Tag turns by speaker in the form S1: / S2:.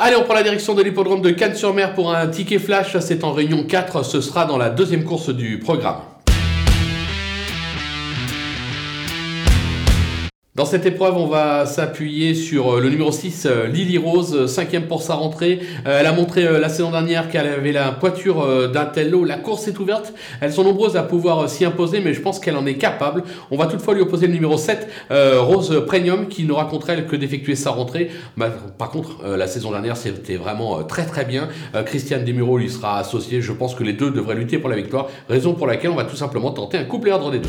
S1: Allez, on prend la direction de l'hippodrome de Cannes-sur-Mer pour un ticket flash. C'est en réunion 4. Ce sera dans la deuxième course du programme. Dans cette épreuve, on va s'appuyer sur euh, le numéro 6, euh, Lily Rose, euh, cinquième pour sa rentrée. Elle a montré la saison dernière qu'elle avait la poiture d'un tel lot. La course est ouverte. Elles sont nombreuses à pouvoir s'y imposer, mais je pense qu'elle en est capable. On va toutefois lui opposer le numéro 7, Rose Premium, qui n'aura contre elle que d'effectuer sa rentrée. Bah, par contre, la saison dernière, c'était vraiment très très bien. Christiane Desmureaux lui sera associée. Je pense que les deux devraient lutter pour la victoire, raison pour laquelle on va tout simplement tenter un couple et ordre des deux.